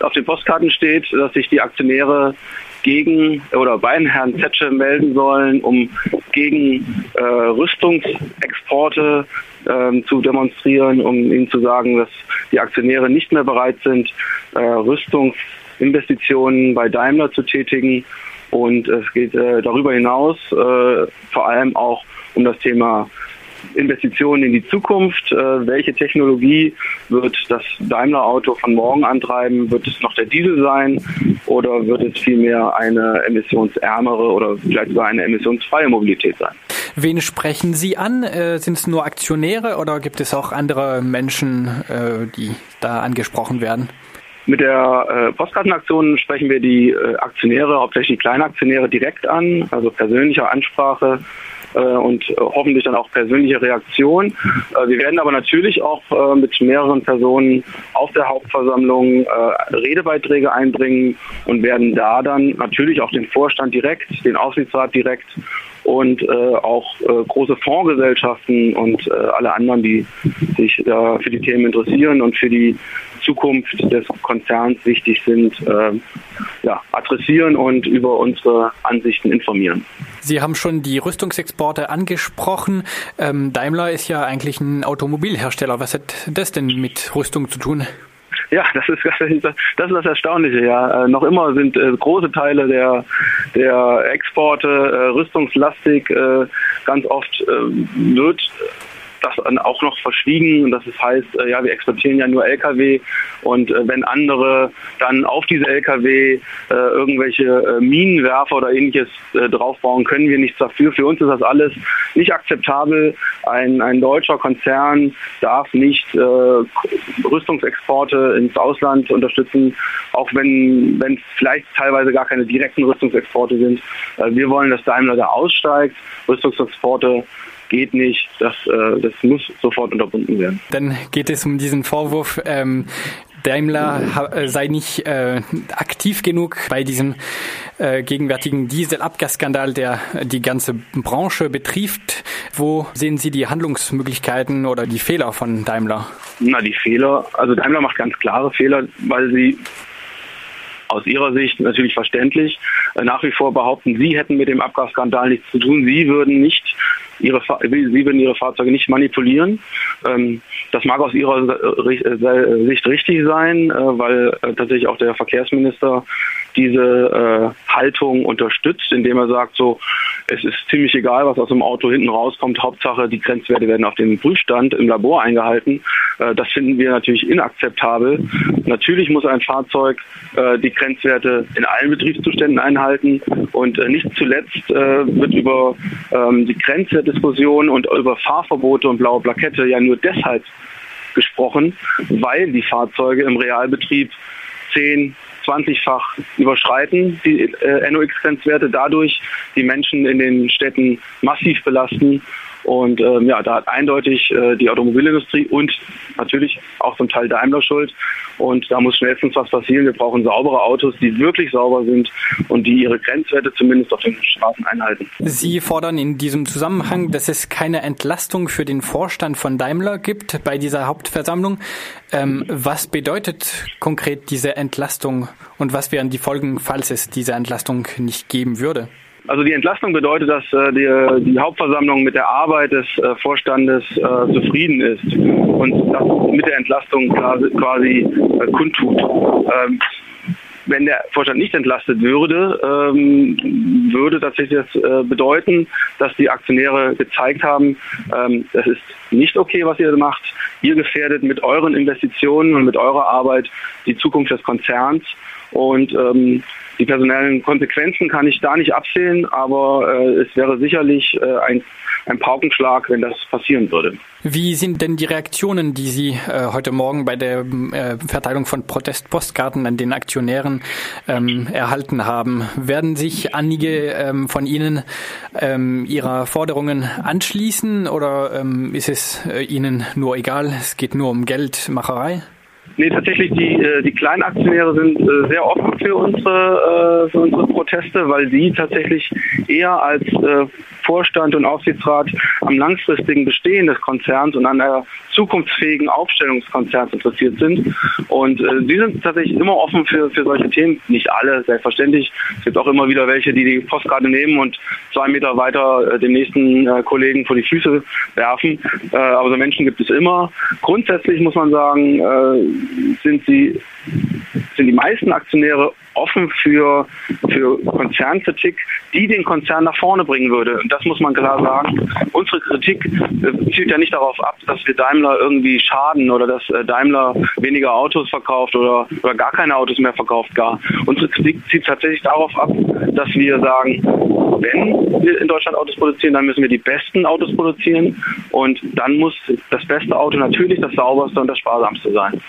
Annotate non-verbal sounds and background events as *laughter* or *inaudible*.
auf den Postkarten steht, dass sich die Aktionäre gegen oder bei Herrn Zetsche melden sollen, um gegen äh, Rüstungsexporte äh, zu demonstrieren, um ihnen zu sagen, dass die Aktionäre nicht mehr bereit sind, äh, Rüstungsinvestitionen bei Daimler zu tätigen. Und es geht äh, darüber hinaus äh, vor allem auch um das Thema Investitionen in die Zukunft. Äh, welche Technologie wird das Daimler-Auto von morgen antreiben? Wird es noch der Diesel sein oder wird es vielmehr eine emissionsärmere oder vielleicht sogar eine emissionsfreie Mobilität sein? Wen sprechen Sie an? Äh, sind es nur Aktionäre oder gibt es auch andere Menschen, äh, die da angesprochen werden? Mit der äh, Postkartenaktion sprechen wir die äh, Aktionäre, hauptsächlich die Kleinaktionäre direkt an, also persönliche Ansprache und äh, hoffentlich dann auch persönliche Reaktion. Äh, wir werden aber natürlich auch mit mehreren Personen auf der Hauptversammlung Redebeiträge einbringen und werden da dann natürlich auch den Vorstand direkt, den Aufsichtsrat direkt und äh, auch äh, große Fondsgesellschaften und äh, alle anderen, die sich da für die Themen interessieren und für die Zukunft des Konzerns wichtig sind, ja, adressieren und über unsere Ansichten informieren. Sie haben schon die Rüstungsexporte angesprochen. Ähm, Daimler ist ja eigentlich ein Automobilhersteller. Was hat das denn mit Rüstung zu tun? Ja, das ist, *laughs* das ist das Erstaunliche, ja. Äh, noch immer sind äh, große Teile der, der Exporte äh, rüstungslastig. Äh, ganz oft äh, wird das auch noch verschwiegen. Und das heißt, äh, ja, wir exportieren ja nur Lkw und äh, wenn andere dann auf diese Lkw äh, irgendwelche Minenwerfer oder ähnliches draufbauen, können wir nichts dafür. Für uns ist das alles nicht akzeptabel. Ein, ein deutscher Konzern darf nicht Rüstungsexporte ins Ausland unterstützen, auch wenn es vielleicht teilweise gar keine direkten Rüstungsexporte sind. Wir wollen, dass Daimler da aussteigt. Rüstungsexporte geht nicht, das, äh, das muss sofort unterbunden werden. Dann geht es um diesen Vorwurf, ähm, Daimler äh, sei nicht äh, aktiv genug bei diesem äh, gegenwärtigen Dieselabgasskandal, der die ganze Branche betrifft. Wo sehen Sie die Handlungsmöglichkeiten oder die Fehler von Daimler? Na, die Fehler, also Daimler macht ganz klare Fehler, weil sie aus Ihrer Sicht natürlich verständlich äh, nach wie vor behaupten, Sie hätten mit dem Abgasskandal nichts zu tun. Sie würden nicht ihre, sie würden ihre Fahrzeuge nicht manipulieren. Ähm, das mag aus ihrer äh, Sicht richtig sein, äh, weil äh, tatsächlich auch der Verkehrsminister diese Haltung unterstützt, indem er sagt, so, es ist ziemlich egal, was aus dem Auto hinten rauskommt. Hauptsache, die Grenzwerte werden auf dem Prüfstand im Labor eingehalten. das finden wir natürlich inakzeptabel. Natürlich muss ein Fahrzeug die Grenzwerte in allen Betriebszuständen einhalten und nicht zuletzt wird über ähm, die Grenzwerte Diskussion und über Fahrverbote und blaue Plakette ja nur deshalb gesprochen, weil die Fahrzeuge im Realbetrieb 10, 20-fach überschreiten, die äh, NOx-Grenzwerte, dadurch die Menschen in den Städten massiv belasten und ähm, ja, da hat eindeutig äh, die Automobilindustrie und natürlich auch zum Teil Daimler Schuld. Und da muss schnellstens was passieren. Wir brauchen saubere Autos, die wirklich sauber sind und die ihre Grenzwerte zumindest auf den Straßen einhalten. Sie fordern in diesem Zusammenhang, dass es keine Entlastung für den Vorstand von Daimler gibt bei dieser Hauptversammlung. Ähm, was bedeutet konkret diese Entlastung und was wären die Folgen, falls es diese Entlastung nicht geben würde? Also die Entlastung bedeutet, dass äh, die, die, Hauptversammlung mit der Arbeit des äh, Vorstandes äh, zufrieden ist und das mit der Entlastung quasi, quasi äh, kundtut. Ähm, wenn der Vorstand nicht entlastet würde, ähm, würde tatsächlich das äh, bedeuten, dass die Aktionäre gezeigt haben, ähm, das ist nicht okay, was ihr macht. Ihr gefährdet mit euren Investitionen und mit eurer Arbeit die Zukunft des Konzerns. Und ähm, die personellen Konsequenzen kann ich da nicht absehen, aber äh, es wäre sicherlich äh, ein, ein Paukenschlag, wenn das passieren würde. Wie sind denn die Reaktionen, die Sie äh, heute Morgen bei der äh, Verteilung von Protestpostkarten an den Aktionären ähm, erhalten haben? Werden sich einige ähm, von Ihnen ähm, Ihrer Forderungen anschließen oder ähm, ist es äh, Ihnen nur egal? Es geht nur um Geldmacherei? Nee, tatsächlich, die, äh, die Kleinaktionäre sind äh, sehr offen für unsere, äh, für unsere Proteste, weil sie tatsächlich eher als Vorstand und Aufsichtsrat am langfristigen Bestehen des Konzerns und an der zukunftsfähigen Aufstellungskonzerns interessiert sind. Und äh, sie sind tatsächlich immer offen für, für solche Themen. Nicht alle, selbstverständlich. Es gibt auch immer wieder welche, die die Postkarte nehmen und zwei Meter weiter äh, dem nächsten äh, Kollegen vor die Füße werfen. Äh, aber so Menschen gibt es immer. Grundsätzlich muss man sagen, äh, sind sie sind die meisten Aktionäre offen für, für Konzernkritik, die den Konzern nach vorne bringen würde. Und das muss man klar sagen. Unsere Kritik äh, zielt ja nicht darauf ab, dass wir Daimler irgendwie schaden oder dass äh, Daimler weniger Autos verkauft oder, oder gar keine Autos mehr verkauft gar. Unsere Kritik zielt tatsächlich darauf ab, dass wir sagen, wenn wir in Deutschland Autos produzieren, dann müssen wir die besten Autos produzieren und dann muss das beste Auto natürlich das sauberste und das sparsamste sein.